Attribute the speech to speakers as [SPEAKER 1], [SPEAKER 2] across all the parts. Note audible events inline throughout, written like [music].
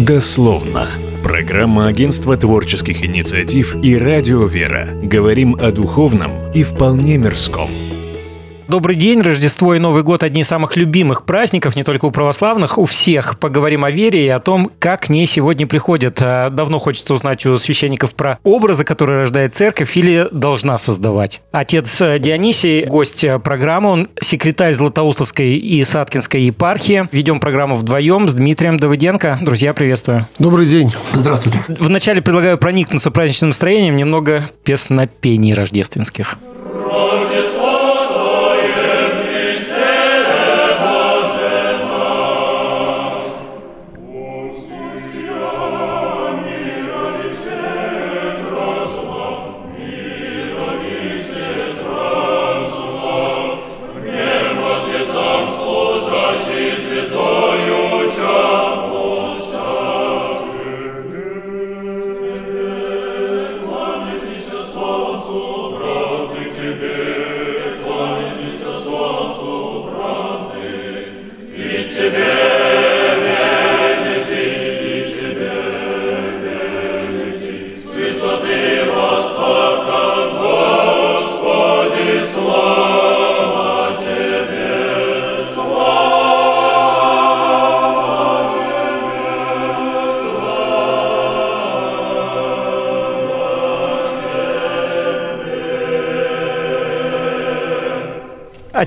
[SPEAKER 1] Дословно. Программа Агентства творческих инициатив и Радио Вера. Говорим о духовном и вполне мирском.
[SPEAKER 2] Добрый день. Рождество и Новый год – одни из самых любимых праздников, не только у православных, у всех. Поговорим о вере и о том, как к ней сегодня приходят. А, давно хочется узнать у священников про образы, которые рождает церковь или должна создавать. Отец э, Дионисий – гость э, программы, он секретарь Златоустовской и Саткинской епархии. Ведем программу вдвоем с Дмитрием Давыденко. Друзья, приветствую.
[SPEAKER 3] Добрый день.
[SPEAKER 4] Здравствуйте.
[SPEAKER 2] Вначале предлагаю проникнуться праздничным настроением, немного песнопений рождественских.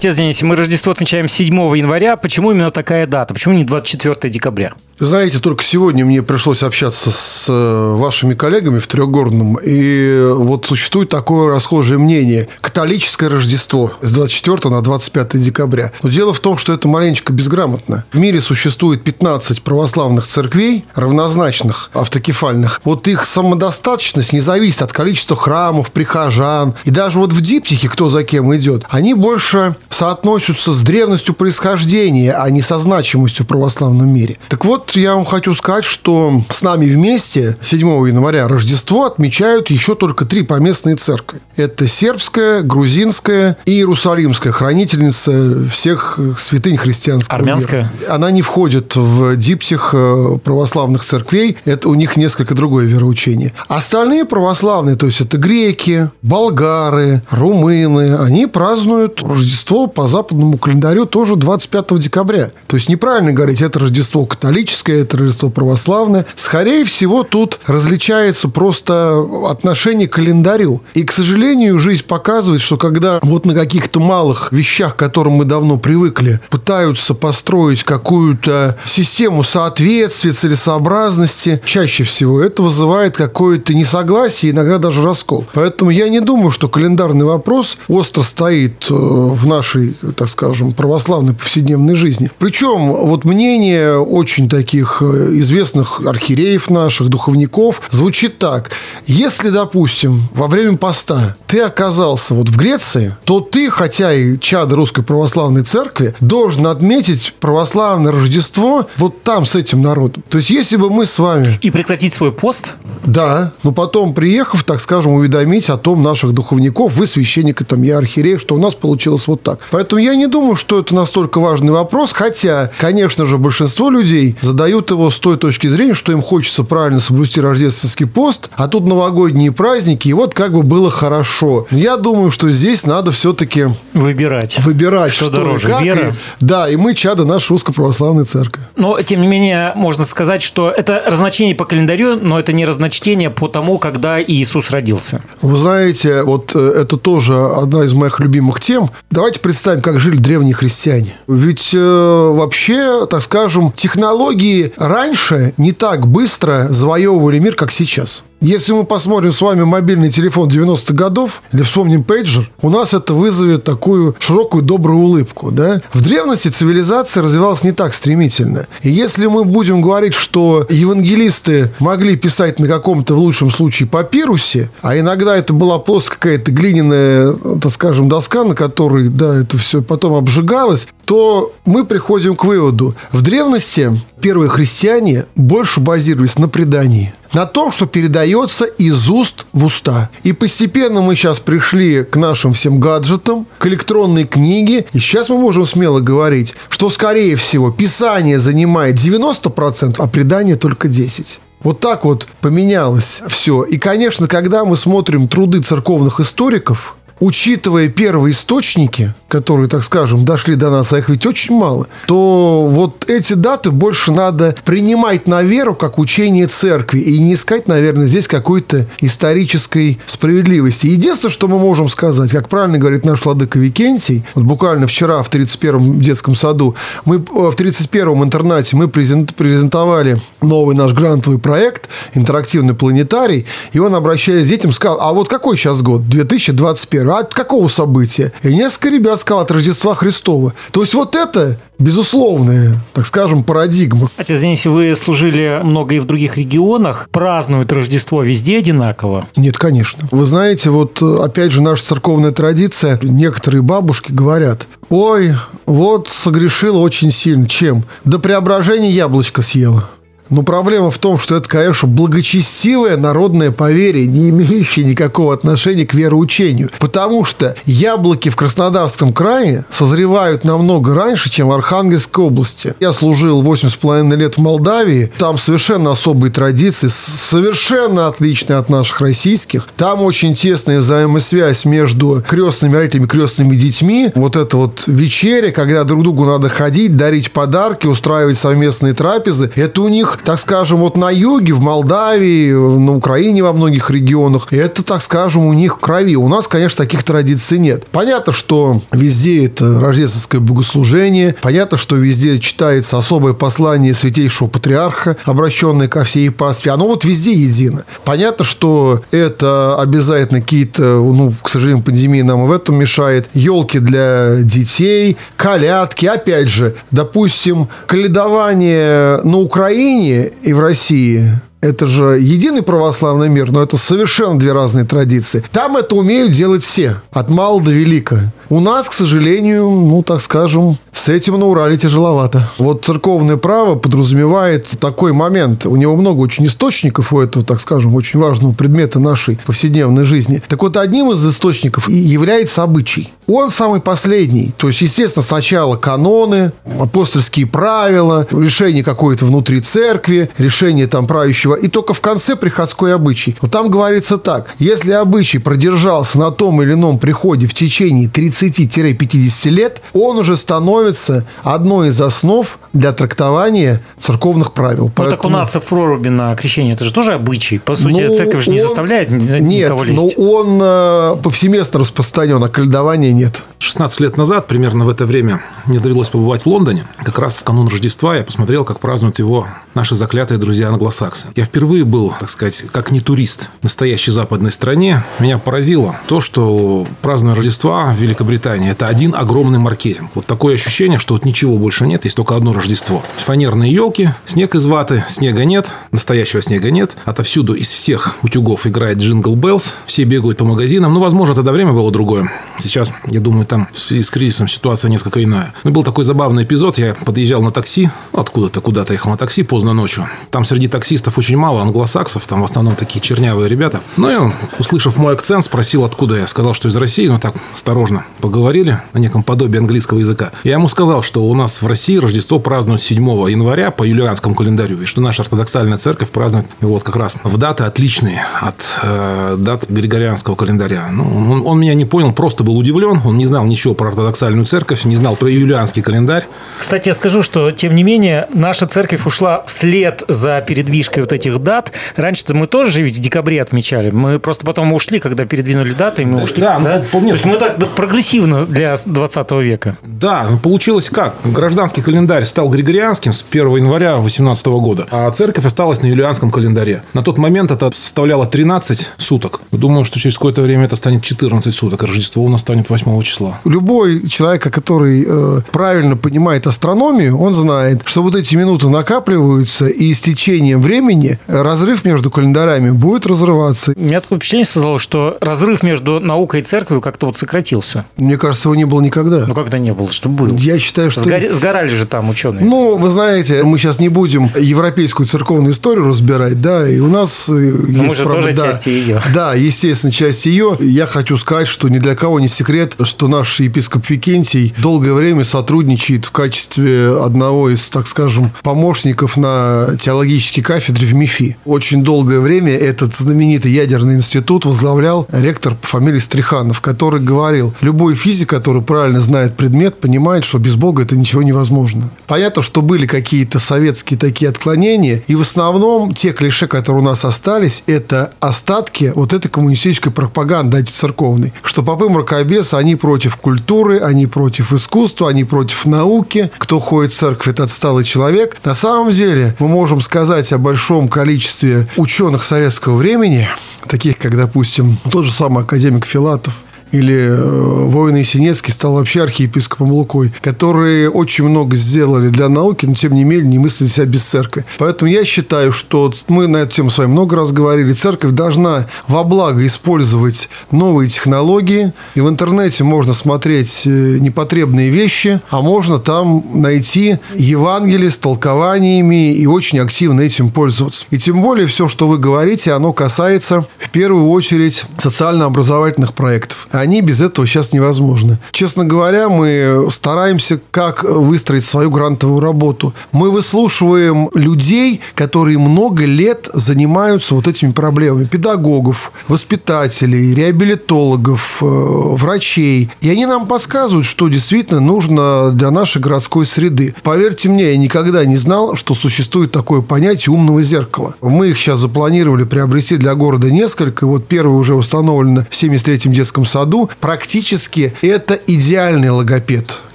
[SPEAKER 2] Отец Денис, мы Рождество отмечаем 7 января. Почему именно такая дата? Почему не 24 декабря?
[SPEAKER 3] Знаете, только сегодня мне пришлось общаться с э, вашими коллегами в Трехгорном, и вот существует такое расхожее мнение. Католическое Рождество с 24 на 25 декабря. Но дело в том, что это маленечко безграмотно. В мире существует 15 православных церквей, равнозначных, автокефальных. Вот их самодостаточность не зависит от количества храмов, прихожан. И даже вот в диптихе, кто за кем идет, они больше соотносятся с древностью происхождения, а не со значимостью в православном мире. Так вот, я вам хочу сказать, что с нами вместе 7 января Рождество отмечают еще только три поместные церкви. Это сербская, грузинская и иерусалимская, хранительница всех святынь христианского
[SPEAKER 2] Армянская?
[SPEAKER 3] Мира. Она не входит в диптих э, православных церквей. Это у них несколько другое вероучение. Остальные православные, то есть это греки, болгары, румыны, они празднуют Рождество по западному календарю тоже 25 декабря. То есть неправильно говорить, это Рождество католическое, католическое, Рождество православное. Скорее всего, тут различается просто отношение к календарю. И, к сожалению, жизнь показывает, что когда вот на каких-то малых вещах, к которым мы давно привыкли, пытаются построить какую-то систему соответствия, целесообразности, чаще всего это вызывает какое-то несогласие, иногда даже раскол. Поэтому я не думаю, что календарный вопрос остро стоит э, в нашей, так скажем, православной повседневной жизни. Причем вот мнение очень такие таких э, известных архиереев наших, духовников, звучит так. Если, допустим, во время поста ты оказался вот в Греции, то ты, хотя и чадо Русской Православной Церкви, должен отметить православное Рождество вот там с этим народом. То есть, если бы мы с вами...
[SPEAKER 2] И прекратить свой пост?
[SPEAKER 3] Да, но потом, приехав, так скажем, уведомить о том наших духовников, вы священника, там, я архиерей, что у нас получилось вот так. Поэтому я не думаю, что это настолько важный вопрос, хотя, конечно же, большинство людей задают подают его с той точки зрения, что им хочется правильно соблюсти рождественский пост, а тут новогодние праздники, и вот как бы было хорошо. Я думаю, что здесь надо все-таки...
[SPEAKER 2] Выбирать.
[SPEAKER 3] Выбирать, что, что дороже, как.
[SPEAKER 2] вера?
[SPEAKER 3] И, да, и мы чада нашей русско-православной церкви.
[SPEAKER 2] Но, тем не менее, можно сказать, что это разночтение по календарю, но это не разночтение по тому, когда Иисус родился.
[SPEAKER 3] Вы знаете, вот э, это тоже одна из моих любимых тем. Давайте представим, как жили древние христиане. Ведь э, вообще, так скажем, технологии раньше не так быстро завоевывали мир, как сейчас. Если мы посмотрим с вами мобильный телефон 90-х годов или вспомним пейджер, у нас это вызовет такую широкую добрую улыбку. Да? В древности цивилизация развивалась не так стремительно. И если мы будем говорить, что евангелисты могли писать на каком-то, в лучшем случае, папирусе, а иногда это была просто какая-то глиняная, так скажем, доска, на которой да, это все потом обжигалось, то мы приходим к выводу. В древности первые христиане больше базировались на предании на том, что передается из уст в уста. И постепенно мы сейчас пришли к нашим всем гаджетам, к электронной книге, и сейчас мы можем смело говорить, что, скорее всего, Писание занимает 90%, а предание только 10%. Вот так вот поменялось все. И, конечно, когда мы смотрим труды церковных историков, учитывая первые источники, которые, так скажем, дошли до нас, а их ведь очень мало, то вот эти даты больше надо принимать на веру как учение церкви и не искать, наверное, здесь какой-то исторической справедливости. Единственное, что мы можем сказать, как правильно говорит наш владыка Викентий, вот буквально вчера в 31-м детском саду, мы в 31-м интернате мы презентовали новый наш грантовый проект «Интерактивный планетарий», и он, обращаясь к детям, сказал, а вот какой сейчас год? 2021 а от какого события? И несколько ребят сказал от Рождества Христова. То есть вот это безусловная, так скажем, парадигма.
[SPEAKER 2] Отец Денис, вы служили много и в других регионах. Празднуют Рождество везде одинаково?
[SPEAKER 3] Нет, конечно. Вы знаете, вот опять же наша церковная традиция, некоторые бабушки говорят, ой, вот согрешила очень сильно. Чем? До преображения яблочко съела. Но проблема в том, что это, конечно, благочестивое народное поверье, не имеющее никакого отношения к вероучению. Потому что яблоки в Краснодарском крае созревают намного раньше, чем в Архангельской области. Я служил 8,5 лет в Молдавии. Там совершенно особые традиции, совершенно отличные от наших российских. Там очень тесная взаимосвязь между крестными родителями крестными детьми. Вот это вот вечеря, когда друг другу надо ходить, дарить подарки, устраивать совместные трапезы. Это у них так скажем, вот на юге, в Молдавии, на Украине во многих регионах, это, так скажем, у них в крови. У нас, конечно, таких традиций нет. Понятно, что везде это рождественское богослужение, понятно, что везде читается особое послание святейшего патриарха, обращенное ко всей пастве. Оно вот везде едино. Понятно, что это обязательно какие-то, ну, к сожалению, пандемия нам и в этом мешает, елки для детей, колядки. Опять же, допустим, каледование на Украине и в России это же единый православный мир, но это совершенно две разные традиции. Там это умеют делать все, от мала до велика. У нас, к сожалению, ну, так скажем, с этим на Урале тяжеловато. Вот церковное право подразумевает такой момент. У него много очень источников у этого, так скажем, очень важного предмета нашей повседневной жизни. Так вот, одним из источников является обычай. Он самый последний. То есть, естественно, сначала каноны, апостольские правила, решение какое-то внутри церкви, решение там правящего, и только в конце приходской обычай. Вот там говорится так. Если обычай продержался на том или ином приходе в течение 30-50 лет, он уже становится одной из основ для трактования церковных правил.
[SPEAKER 2] Ну, Поэтому... так у нацев проруби на крещение, это же тоже обычай. По сути, ну, церковь же не заставляет никого
[SPEAKER 3] лезть. Нет, но он э, повсеместно распространен, а кольдования нет.
[SPEAKER 4] 16 лет назад, примерно в это время, мне довелось побывать в Лондоне. Как раз в канун Рождества я посмотрел, как празднуют его наши заклятые друзья англосаксы. Я впервые был, так сказать, как не турист в настоящей западной стране. Меня поразило то, что празднование Рождества в Великобритании – это один огромный маркетинг. Вот такое ощущение, что вот ничего больше нет, есть только одно Рождество. Фанерные елки, снег из ваты, снега нет, настоящего снега нет. Отовсюду из всех утюгов играет Jingle Bells, все бегают по магазинам. Ну, возможно, тогда время было другое. Сейчас, я думаю, там в связи с кризисом ситуация несколько иная. Ну, был такой забавный эпизод. Я подъезжал на такси, ну, откуда-то куда-то ехал на такси поздно ночью. Там среди таксистов очень мало англосаксов, там в основном такие чернявые ребята. Ну, и он, услышав мой акцент, спросил, откуда я. Сказал, что из России, но так осторожно поговорили на неком подобии английского языка. Я ему сказал, что у нас в России Рождество празднуют 7 января по юлианскому календарю, и что наша ортодоксальная церковь празднует вот как раз в даты отличные от э, дат григорианского календаря. Ну, он, он меня не понял, просто был удивлен, он не знал ничего про ортодоксальную церковь, не знал про юлианский календарь.
[SPEAKER 2] Кстати, я скажу, что, тем не менее, наша церковь ушла вслед за передвижкой вот этих дат. Раньше-то мы тоже ведь в декабре отмечали. Мы просто потом ушли, когда передвинули даты, и мы да, ушли. Да, да? Ну, нет. То есть мы так прогрессивно для 20 века.
[SPEAKER 4] Да, ну, получилось как? Гражданский календарь стал григорианским с 1 января 18 года, а церковь осталась на юлианском календаре. На тот момент это составляло 13 суток. Думаю, что через какое-то время это станет 14 суток. Рождество у нас станет 8 числа.
[SPEAKER 3] Любой человек, который э, правильно понимает астрономию, он знает, что вот эти минуты накапливаются, и с течением времени разрыв между календарями будет разрываться.
[SPEAKER 2] У меня такое впечатление создалось, что разрыв между наукой и церковью как-то вот сократился.
[SPEAKER 3] Мне кажется, его не было никогда.
[SPEAKER 2] Ну, когда не было, что было?
[SPEAKER 3] Я считаю, что...
[SPEAKER 2] Сгорали, сгорали же там ученые.
[SPEAKER 3] Ну, вы знаете, мы сейчас не будем европейскую церковную историю разбирать, да, и у нас э,
[SPEAKER 2] Но
[SPEAKER 3] есть
[SPEAKER 2] мы же
[SPEAKER 3] правда,
[SPEAKER 2] тоже
[SPEAKER 3] да,
[SPEAKER 2] части ее.
[SPEAKER 3] Да, естественно, часть ее. Я хочу сказать, что ни для кого не секрет, что наш епископ Викентий долгое время сотрудничает в качестве одного из, так скажем, помощников на теологической кафедре в МИФИ. Очень долгое время этот знаменитый ядерный институт возглавлял ректор по фамилии Стриханов, который говорил, любой физик, который правильно знает предмет, понимает, что без Бога это ничего невозможно. Понятно, что были какие-то советские такие отклонения, и в основном те клише, которые у нас остались, это остатки вот этой коммунистической пропаганды антицерковной, что попы мракобесы, они против культуры, они против искусства, они против науки, кто ходит в церковь, это отсталый человек. На самом деле мы можем сказать о большом количестве ученых советского времени, таких как, допустим, тот же самый академик Филатов, или э, воин Есенинский стал вообще архиепископом Лукой, которые очень много сделали для науки, но тем не менее не мыслили себя без церкви. Поэтому я считаю, что мы на эту тему с вами много раз говорили, церковь должна во благо использовать новые технологии, и в интернете можно смотреть э, непотребные вещи, а можно там найти Евангелие с толкованиями и очень активно этим пользоваться. И тем более все, что вы говорите, оно касается в первую очередь социально-образовательных проектов они без этого сейчас невозможны. Честно говоря, мы стараемся как выстроить свою грантовую работу. Мы выслушиваем людей, которые много лет занимаются вот этими проблемами. Педагогов, воспитателей, реабилитологов, э, врачей. И они нам подсказывают, что действительно нужно для нашей городской среды. Поверьте мне, я никогда не знал, что существует такое понятие умного зеркала. Мы их сейчас запланировали приобрести для города несколько. Вот первое уже установлено в 73-м детском саду году практически это идеальный логопед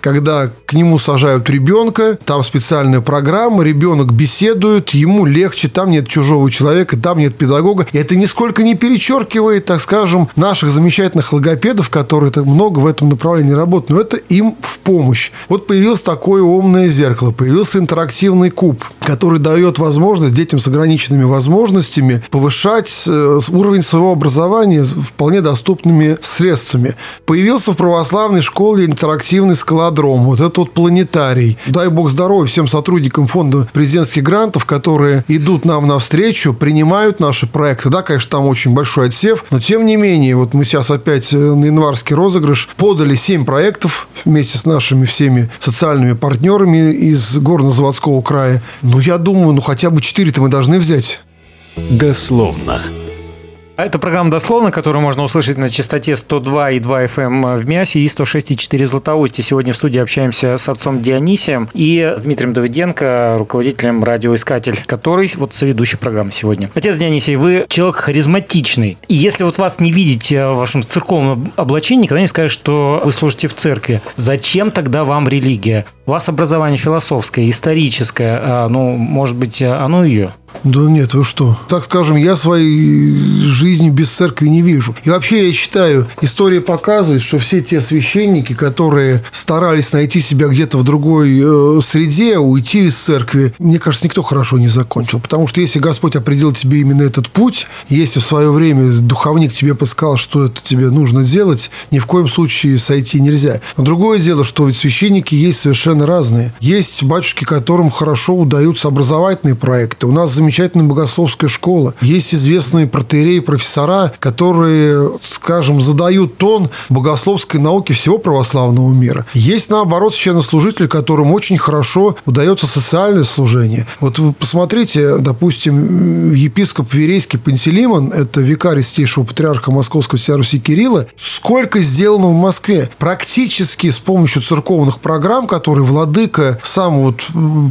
[SPEAKER 3] когда к нему сажают ребенка, там специальная программа, ребенок беседует, ему легче, там нет чужого человека, там нет педагога. И это нисколько не перечеркивает, так скажем, наших замечательных логопедов, которые так много в этом направлении работают, но это им в помощь. Вот появилось такое умное зеркало, появился интерактивный куб, который дает возможность детям с ограниченными возможностями повышать э, уровень своего образования вполне доступными средствами. Появился в православной школе интерактивный склад космодром, вот этот вот планетарий. Дай бог здоровья всем сотрудникам фонда президентских грантов, которые идут нам навстречу, принимают наши проекты. Да, конечно, там очень большой отсев, но тем не менее, вот мы сейчас опять э, на январский розыгрыш подали 7 проектов вместе с нашими всеми социальными партнерами из горно-заводского края. Ну, я думаю, ну хотя бы 4-то мы должны взять.
[SPEAKER 1] Дословно.
[SPEAKER 2] А это программа «Дословно», которую можно услышать на частоте 102,2 FM эм в Мясе и 106,4 в Златоусте. Сегодня в студии общаемся с отцом Дионисием и Дмитрием Давыденко, руководителем «Радиоискатель», который вот соведущий программы сегодня. Отец Дионисий, вы человек харизматичный. И если вот вас не видеть в вашем церковном облачении, никогда не скажешь, что вы служите в церкви. Зачем тогда вам религия? У вас образование философское, историческое, а, ну, может быть, оно ее?
[SPEAKER 3] Да нет, вы что? Так скажем, я своей жизни без церкви не вижу. И вообще я считаю, история показывает, что все те священники, которые старались найти себя где-то в другой э, среде, уйти из церкви, мне кажется, никто хорошо не закончил. Потому что если Господь определил тебе именно этот путь, если в свое время духовник тебе подсказал, что это тебе нужно делать, ни в коем случае сойти нельзя. Но другое дело, что ведь священники есть совершенно разные. Есть батюшки, которым хорошо удаются образовательные проекты. У нас замечательная богословская школа. Есть известные протереи, профессора, которые, скажем, задают тон богословской науки всего православного мира. Есть, наоборот, священнослужители, которым очень хорошо удается социальное служение. Вот вы посмотрите, допустим, епископ Верейский Пантелеймон, это викарий святейшего патриарха Московского вся Кирилла, сколько сделано в Москве. Практически с помощью церковных программ, которые владыка сам вот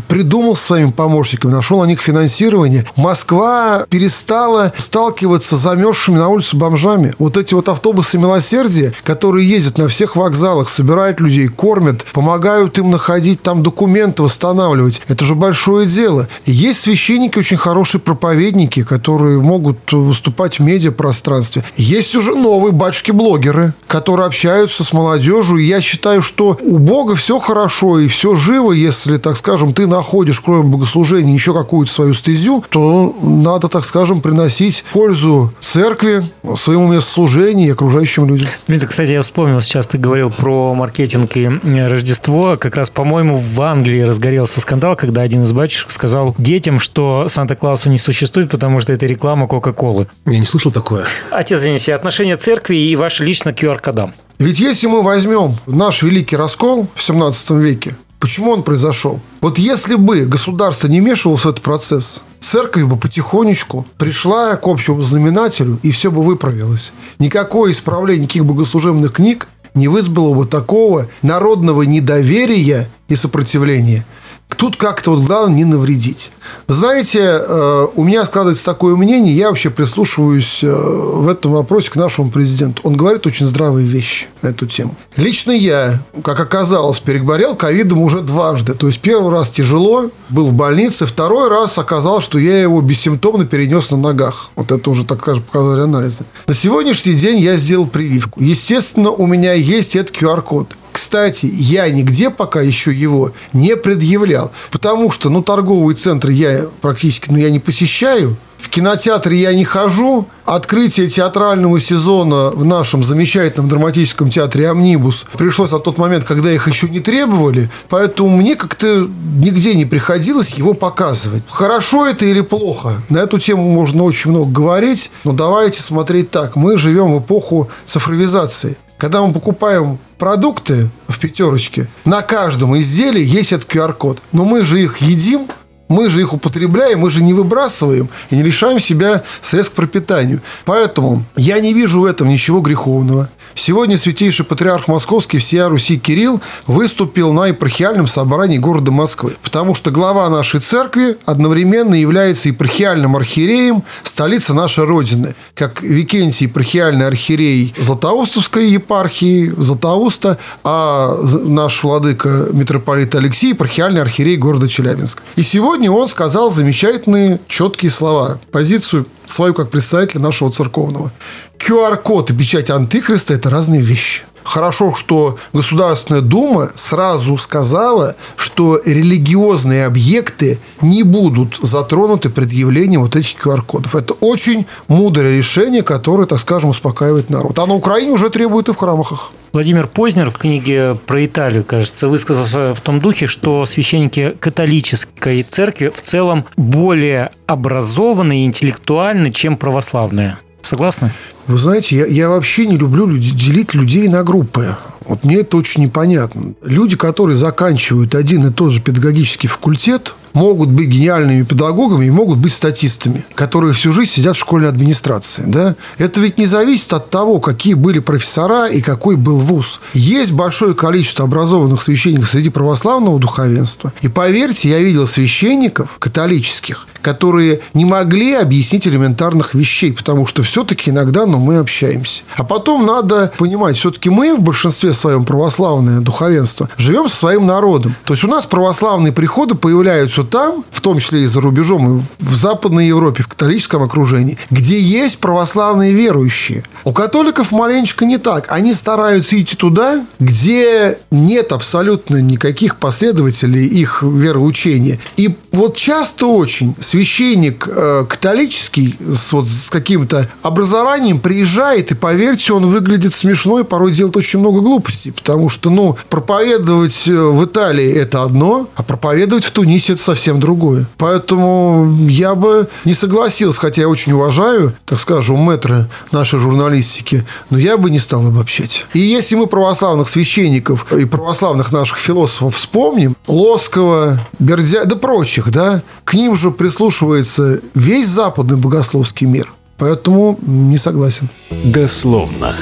[SPEAKER 3] придумал своими помощниками, нашел на них финансирование. Москва перестала сталкиваться с замерзшими на улице бомжами. Вот эти вот автобусы милосердия, которые ездят на всех вокзалах, собирают людей, кормят, помогают им находить там документы, восстанавливать. Это же большое дело. И есть священники, очень хорошие проповедники, которые могут выступать в медиапространстве. Есть уже новые батюшки-блогеры, которые общаются с молодежью. И я считаю, что у Бога все хорошо и все живо, если, так скажем, ты находишь, кроме богослужения, еще какую-то свою стезю, то надо, так скажем, приносить пользу церкви, своему местослужению и окружающим людям.
[SPEAKER 2] Дмитрий, кстати, я вспомнил, сейчас ты говорил про маркетинг и Рождество. Как раз, по-моему, в Англии разгорелся скандал, когда один из батюшек сказал детям, что Санта-Клауса не существует, потому что это реклама Кока-Колы.
[SPEAKER 4] Я не слышал такое.
[SPEAKER 2] Отец Занеси, отношение церкви и ваш лично QR-кодам.
[SPEAKER 3] Ведь если мы возьмем наш великий раскол в 17 веке, Почему он произошел? Вот если бы государство не вмешивалось в этот процесс, церковь бы потихонечку пришла к общему знаменателю, и все бы выправилось. Никакое исправление никаких богослужебных книг не вызвало бы такого народного недоверия и сопротивления – Тут как-то вот главное не навредить. Знаете, э, у меня складывается такое мнение, я вообще прислушиваюсь э, в этом вопросе к нашему президенту. Он говорит очень здравые вещи на эту тему. Лично я, как оказалось, переболел ковидом уже дважды. То есть первый раз тяжело, был в больнице, второй раз оказалось, что я его бессимптомно перенес на ногах. Вот это уже, так скажем, показали анализы. На сегодняшний день я сделал прививку. Естественно, у меня есть этот QR-код. Кстати, я нигде пока еще его не предъявлял, потому что, ну, торговые центры я практически, ну, я не посещаю, в кинотеатре я не хожу. Открытие театрального сезона в нашем замечательном драматическом театре «Амнибус» пришлось на тот момент, когда их еще не требовали. Поэтому мне как-то нигде не приходилось его показывать. Хорошо это или плохо? На эту тему можно очень много говорить. Но давайте смотреть так. Мы живем в эпоху цифровизации. Когда мы покупаем продукты в пятерочке, на каждом изделии есть этот QR-код. Но мы же их едим, мы же их употребляем, мы же не выбрасываем и не лишаем себя средств к пропитанию. Поэтому я не вижу в этом ничего греховного. Сегодня святейший патриарх Московский всея Руси Кирилл выступил на епархиальном собрании города Москвы, потому что глава нашей церкви одновременно является епархиальным архиереем столицы нашей Родины, как Викентий епархиальный архиерей Златоустовской епархии, Златоуста, а наш владыка митрополит Алексей епархиальный архиерей города Челябинск. И сегодня он сказал замечательные, четкие слова, позицию свою как представителя нашего церковного. QR-код и печать Антихриста – это разные вещи. Хорошо, что Государственная Дума сразу сказала, что религиозные объекты не будут затронуты предъявлением вот этих QR-кодов. Это очень мудрое решение, которое, так скажем, успокаивает народ. А на Украине уже требуют и в храмах.
[SPEAKER 2] Владимир Познер в книге про Италию, кажется, высказался в том духе, что священники католической церкви в целом более образованы и интеллектуальны, чем православные. Согласны?
[SPEAKER 3] Вы знаете, я, я вообще не люблю люди, делить людей на группы. Вот мне это очень непонятно. Люди, которые заканчивают один и тот же педагогический факультет, могут быть гениальными педагогами и могут быть статистами, которые всю жизнь сидят в школьной администрации. Да? Это ведь не зависит от того, какие были профессора и какой был вуз. Есть большое количество образованных священников среди православного духовенства. И поверьте, я видел священников католических, которые не могли объяснить элементарных вещей, потому что все-таки иногда ну, мы общаемся. А потом надо понимать, все-таки мы в большинстве своем православное духовенство живем со своим народом. То есть у нас православные приходы появляются там, в том числе и за рубежом, и в Западной Европе, в католическом окружении, где есть православные верующие. У католиков маленечко не так. Они стараются идти туда, где нет абсолютно никаких последователей их вероучения. И вот часто очень священник э, католический с, вот, с каким-то образованием приезжает, и поверьте, он выглядит смешно и порой делает очень много глупостей. Потому что, ну, проповедовать э, в Италии это одно, а проповедовать в Тунисе это совсем другое. Поэтому я бы не согласился, хотя я очень уважаю, так скажем, мэтры нашей журналистики, но я бы не стал обобщать. И если мы православных священников и православных наших философов вспомним, Лоскова, Бердя, да прочих, да, к ним же прислушивается весь западный богословский мир. Поэтому не согласен.
[SPEAKER 1] Дословно.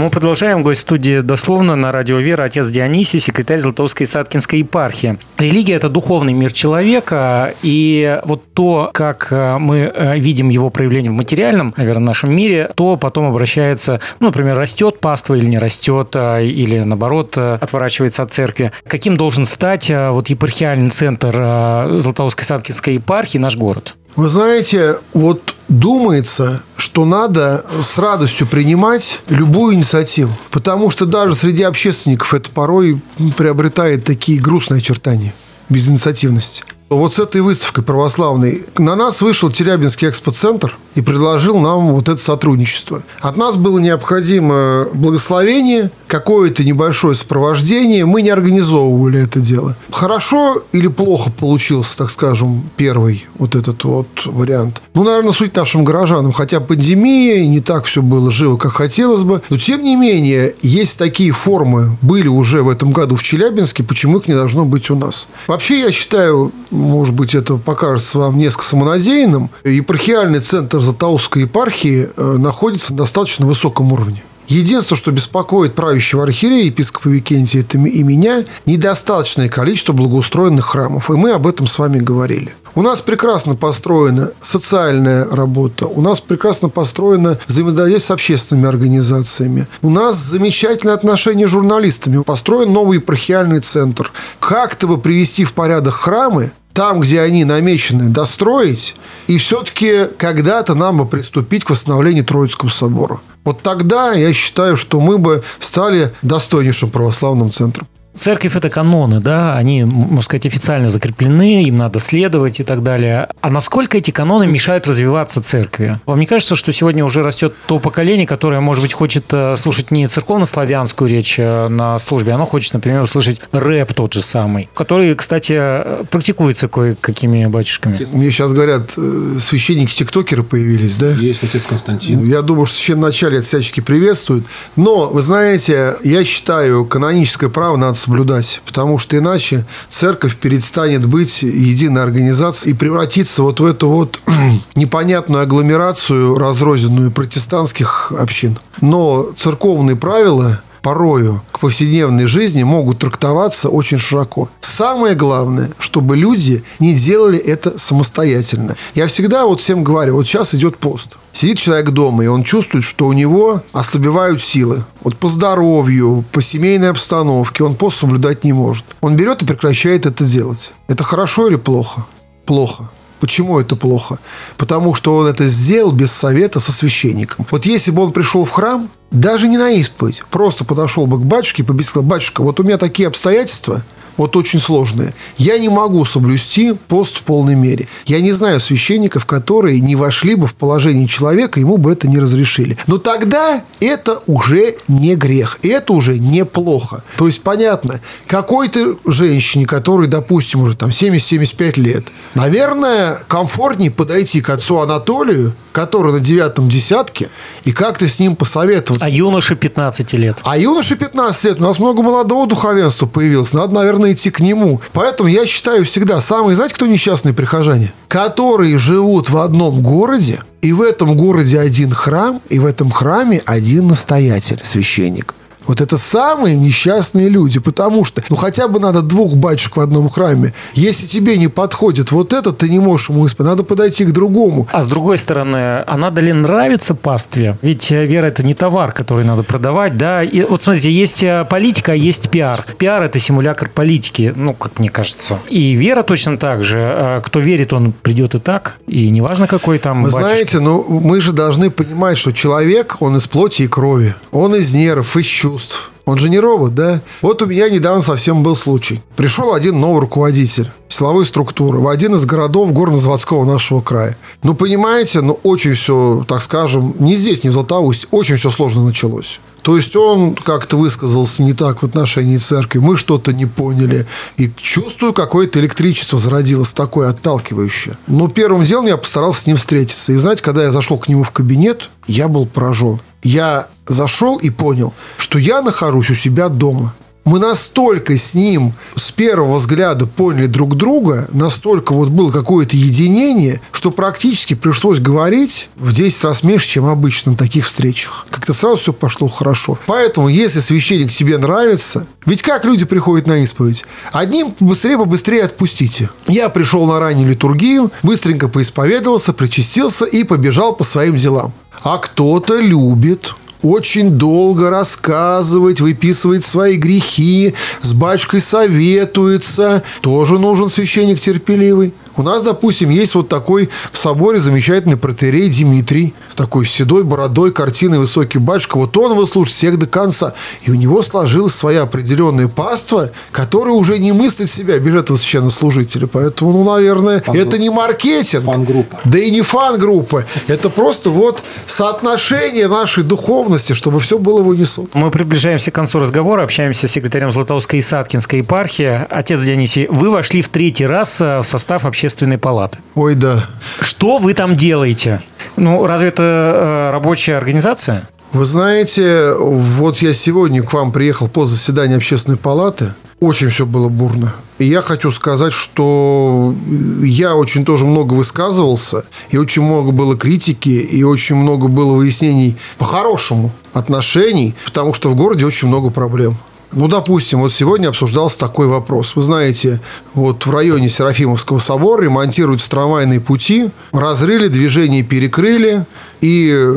[SPEAKER 2] Мы продолжаем. Гость студии дословно на радио Вера, отец Дионисий, секретарь Златоустской и Саткинской епархии. Религия – это духовный мир человека, и вот то, как э, мы э, видим его проявление в материальном, наверное, нашем мире, то потом обращается, ну, например, растет паства или не растет, а, или наоборот отворачивается от церкви. Каким должен стать вот епархиальный центр Златоустской Саткинской епархии, наш город?
[SPEAKER 3] Вы знаете, вот думается, что надо с радостью принимать любую инициативу. Потому что даже среди общественников это порой приобретает такие грустные очертания безинициативности. Вот с этой выставкой православной на нас вышел Челябинский экспоцентр и предложил нам вот это сотрудничество. От нас было необходимо благословение, какое-то небольшое сопровождение. Мы не организовывали это дело. Хорошо или плохо получился, так скажем, первый вот этот вот вариант? Ну, наверное, суть нашим горожанам. Хотя пандемия, не так все было живо, как хотелось бы. Но, тем не менее, есть такие формы, были уже в этом году в Челябинске, почему их не должно быть у нас. Вообще, я считаю, может быть, это покажется вам несколько самонадеянным, епархиальный центр Златоустской епархии э, находится на достаточно высоком уровне. Единственное, что беспокоит правящего архиерея, епископа Викентия это и меня, недостаточное количество благоустроенных храмов. И мы об этом с вами говорили. У нас прекрасно построена социальная работа, у нас прекрасно построено взаимодействие с общественными организациями, у нас замечательные отношения с журналистами, построен новый епархиальный центр. Как-то бы привести в порядок храмы, там, где они намечены, достроить, и все-таки когда-то нам бы приступить к восстановлению Троицкого собора. Вот тогда я считаю, что мы бы стали достойнейшим православным центром.
[SPEAKER 2] Церковь – это каноны, да, они, можно сказать, официально закреплены, им надо следовать и так далее. А насколько эти каноны мешают развиваться церкви? Вам не кажется, что сегодня уже растет то поколение, которое, может быть, хочет э, слушать не церковно-славянскую речь э, на службе, оно хочет, например, услышать рэп тот же самый, который, кстати, практикуется кое-какими батюшками?
[SPEAKER 3] Мне сейчас говорят, э, священники-тиктокеры появились, да?
[SPEAKER 4] Есть отец Константин.
[SPEAKER 3] Я думаю, что еще вначале это всячески приветствуют. Но, вы знаете, я считаю, каноническое право надо соблюдать, потому что иначе церковь перестанет быть единой организацией и превратится вот в эту вот [clears throat] непонятную агломерацию разрозненную протестантских общин. Но церковные правила порою к повседневной жизни могут трактоваться очень широко. Самое главное, чтобы люди не делали это самостоятельно. Я всегда вот всем говорю, вот сейчас идет пост. Сидит человек дома, и он чувствует, что у него ослабевают силы. Вот по здоровью, по семейной обстановке он пост соблюдать не может. Он берет и прекращает это делать. Это хорошо или плохо? Плохо. Почему это плохо? Потому что он это сделал без совета со священником. Вот если бы он пришел в храм, даже не на исповедь, просто подошел бы к батюшке и побесил, батюшка, вот у меня такие обстоятельства – вот очень сложное. Я не могу соблюсти пост в полной мере. Я не знаю священников, которые не вошли бы в положение человека, ему бы это не разрешили. Но тогда это уже не грех. Это уже неплохо. То есть, понятно, какой-то женщине, которой, допустим, уже там 70-75 лет, наверное, комфортнее подойти к отцу Анатолию, который на девятом десятке, и как-то с ним посоветоваться.
[SPEAKER 2] А юноше 15 лет.
[SPEAKER 3] А юноше 15 лет. У нас много молодого духовенства появилось. Надо, наверное, идти к нему. Поэтому я считаю всегда, самые, знаете, кто несчастные прихожане? Которые живут в одном городе, и в этом городе один храм, и в этом храме один настоятель, священник. Вот это самые несчастные люди, потому что, ну, хотя бы надо двух батюшек в одном храме. Если тебе не подходит вот этот, ты не можешь ему исповедать. Надо подойти к другому.
[SPEAKER 2] А с другой стороны, а надо ли нравиться пастве? Ведь э, вера – это не товар, который надо продавать, да? И вот смотрите, есть э, политика, а есть пиар. Пиар – это симулятор политики, ну, как мне кажется. И вера точно так же. Э, кто верит, он придет и так. И неважно, какой там
[SPEAKER 3] Вы
[SPEAKER 2] батюшка.
[SPEAKER 3] знаете, ну, мы же должны понимать, что человек, он из плоти и крови. Он из нервов, из чувств чувств. Он же не робот, да? Вот у меня недавно совсем был случай. Пришел один новый руководитель силовой структуры в один из городов горно-заводского нашего края. Ну, понимаете, ну, очень все, так скажем, не здесь, не в Златоусте, очень все сложно началось. То есть он как-то высказался не так в отношении церкви, мы что-то не поняли. И чувствую, какое-то электричество зародилось такое отталкивающее. Но первым делом я постарался с ним встретиться. И знаете, когда я зашел к нему в кабинет, я был поражен. Я зашел и понял, что я нахожусь у себя дома. Мы настолько с ним с первого взгляда поняли друг друга, настолько вот было какое-то единение, что практически пришлось говорить в 10 раз меньше, чем обычно на таких встречах. Как-то сразу все пошло хорошо. Поэтому, если священник тебе нравится, ведь как люди приходят на исповедь? Одним быстрее побыстрее отпустите. Я пришел на раннюю литургию, быстренько поисповедовался, причастился и побежал по своим делам. А кто-то любит очень долго рассказывать, выписывать свои грехи, с батюшкой советуется. Тоже нужен священник терпеливый. У нас, допустим, есть вот такой в соборе замечательный протерей Дмитрий, такой седой бородой, картиной высокий батюшка. Вот он выслушает всех до конца. И у него сложилась своя определенная паства, которая уже не мыслит себя без этого священнослужителя. Поэтому, ну, наверное, фан это не маркетинг.
[SPEAKER 4] Фан-группа.
[SPEAKER 3] Да и не фан-группа. Это просто вот соотношение нашей духовности, чтобы все было в унисон.
[SPEAKER 2] Мы приближаемся к концу разговора, общаемся с секретарем Златоустской и Саткинской епархии. Отец Дионисий, вы вошли в третий раз э, в состав общественного общественной палаты.
[SPEAKER 3] Ой, да.
[SPEAKER 2] Что вы там делаете? Ну, разве это э, рабочая организация?
[SPEAKER 3] Вы знаете, вот я сегодня к вам приехал по заседанию общественной палаты. Очень все было бурно. И я хочу сказать, что я очень тоже много высказывался, и очень много было критики, и очень много было выяснений по-хорошему отношений, потому что в городе очень много проблем. Ну, допустим, вот сегодня обсуждался такой вопрос. Вы знаете, вот в районе Серафимовского собора ремонтируются трамвайные пути, разрыли, движение перекрыли, и э,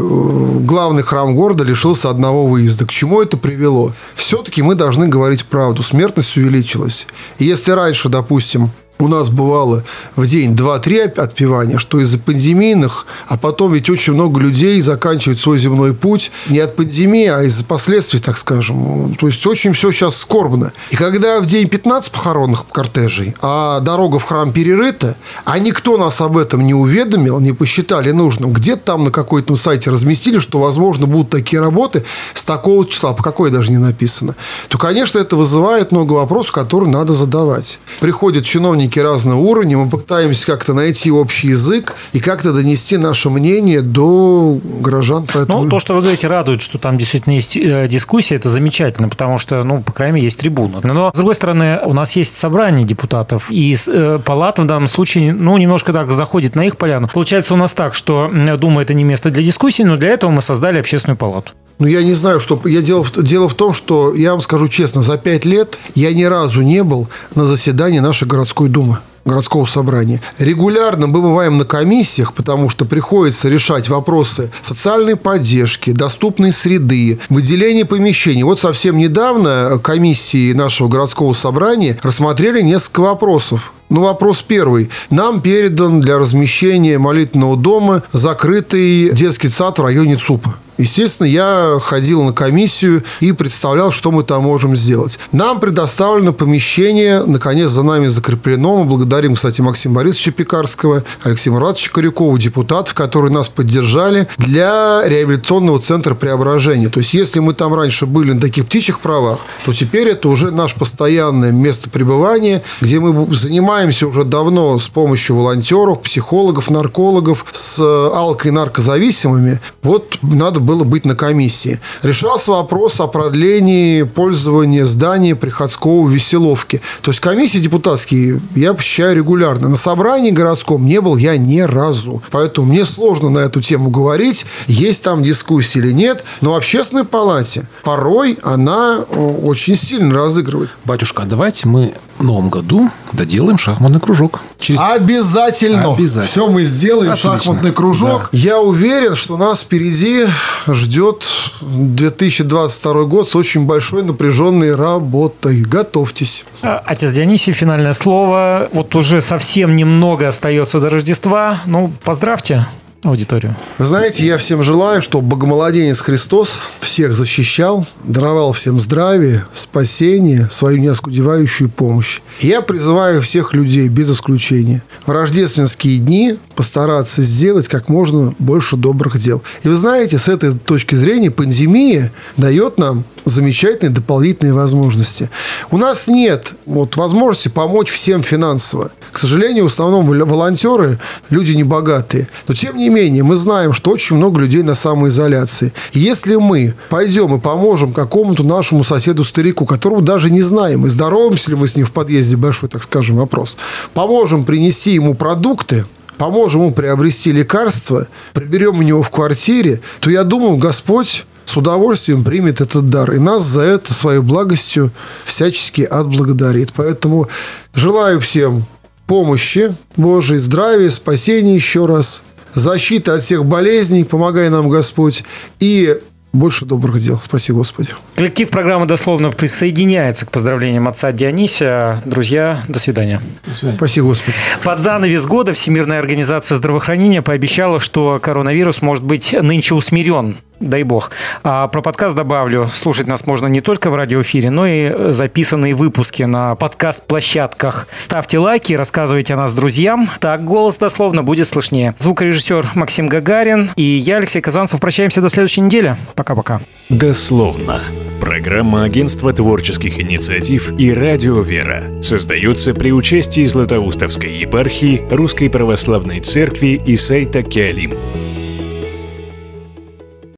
[SPEAKER 3] главный храм города лишился одного выезда. К чему это привело? Все-таки мы должны говорить правду. Смертность увеличилась. И если раньше, допустим, у нас бывало в день 2-3 отпевания, что из-за пандемийных, а потом ведь очень много людей заканчивают свой земной путь не от пандемии, а из-за последствий, так скажем. То есть очень все сейчас скорбно. И когда в день 15 похоронных кортежей, а дорога в храм перерыта, а никто нас об этом не уведомил, не посчитали нужным, где-то там на какой-то сайте разместили, что, возможно, будут такие работы с такого числа, по какой даже не написано, то, конечно, это вызывает много вопросов, которые надо задавать. Приходят чиновники чиновники разного уровня, мы пытаемся как-то найти общий язык и как-то донести наше мнение до горожан.
[SPEAKER 2] Поэтому... Ну, то, что вы говорите, радует, что там действительно есть э, дискуссия, это замечательно, потому что, ну, по крайней мере, есть трибуна. Но, с другой стороны, у нас есть собрание депутатов, и э, палата в данном случае, ну, немножко так заходит на их поляну. Получается у нас так, что Дума – это не место для дискуссии, но для этого мы создали общественную палату.
[SPEAKER 3] Ну, я не знаю, что... Я дело, дело в том, что, я вам скажу честно, за пять лет я ни разу не был на заседании нашей городской думы городского собрания. Регулярно мы бываем на комиссиях, потому что приходится решать вопросы социальной поддержки, доступной среды, выделения помещений. Вот совсем недавно комиссии нашего городского собрания рассмотрели несколько вопросов ну, вопрос первый. Нам передан для размещения молитвенного дома закрытый детский сад в районе ЦУПа. Естественно, я ходил на комиссию и представлял, что мы там можем сделать. Нам предоставлено помещение, наконец, за нами закреплено. Мы благодарим, кстати, Максима Борисовича Пекарского, Алексея Муратовича Корякова, депутатов, которые нас поддержали для реабилитационного центра преображения. То есть, если мы там раньше были на таких птичьих правах, то теперь это уже наше постоянное место пребывания, где мы занимаемся уже давно с помощью волонтеров, психологов, наркологов, с алко- и наркозависимыми. Вот надо было быть на комиссии. Решался вопрос о продлении пользования здания приходского веселовки. То есть комиссии депутатские я посещаю регулярно. На собрании городском не был я ни разу. Поэтому мне сложно на эту тему говорить, есть там дискуссии или нет. Но в общественной палате порой она э, очень сильно разыгрывает.
[SPEAKER 4] Батюшка, а давайте мы в новом году доделаем шахматный кружок.
[SPEAKER 3] Через... Обязательно. Обязательно. Все мы сделаем, Отлично. шахматный кружок. Да. Я уверен, что нас впереди ждет 2022 год с очень большой напряженной работой. Готовьтесь.
[SPEAKER 2] А, отец Дионисий, финальное слово. Вот уже совсем немного остается до Рождества. Ну, поздравьте аудиторию.
[SPEAKER 3] Вы знаете, я всем желаю, чтобы Богомолоденец Христос всех защищал, даровал всем здравие, спасение, свою неоскудевающую помощь. Я призываю всех людей, без исключения, в рождественские дни постараться сделать как можно больше добрых дел. И вы знаете, с этой точки зрения пандемия дает нам замечательные дополнительные возможности. У нас нет вот, возможности помочь всем финансово. К сожалению, в основном волонтеры – люди небогатые. Но, тем не менее, мы знаем, что очень много людей на самоизоляции. И если мы пойдем и поможем какому-то нашему соседу-старику, которого даже не знаем, и здороваемся ли мы с ним в подъезде, большой, так скажем, вопрос, поможем принести ему продукты, поможем ему приобрести лекарства, приберем у него в квартире, то я думаю, Господь с удовольствием примет этот дар. И нас за это своей благостью всячески отблагодарит. Поэтому желаю всем помощи Божией, здравия, спасения еще раз, защиты от всех болезней, помогай нам Господь, и больше добрых дел. Спасибо, Господи.
[SPEAKER 2] Коллектив программы дословно присоединяется к поздравлениям отца Дионисия. Друзья, до свидания.
[SPEAKER 3] До свидания. Спасибо, Господи.
[SPEAKER 2] Под занавес года Всемирная организация здравоохранения пообещала, что коронавирус может быть нынче усмирен дай бог. А про подкаст добавлю. Слушать нас можно не только в радиоэфире, но и записанные выпуски на подкаст-площадках. Ставьте лайки, рассказывайте о нас друзьям. Так голос дословно будет слышнее. Звукорежиссер Максим Гагарин и я, Алексей Казанцев, прощаемся до следующей недели. Пока-пока.
[SPEAKER 1] Дословно. Программа Агентства творческих инициатив и Радио Вера создается при участии Златоустовской епархии Русской Православной Церкви и сайта Киалим.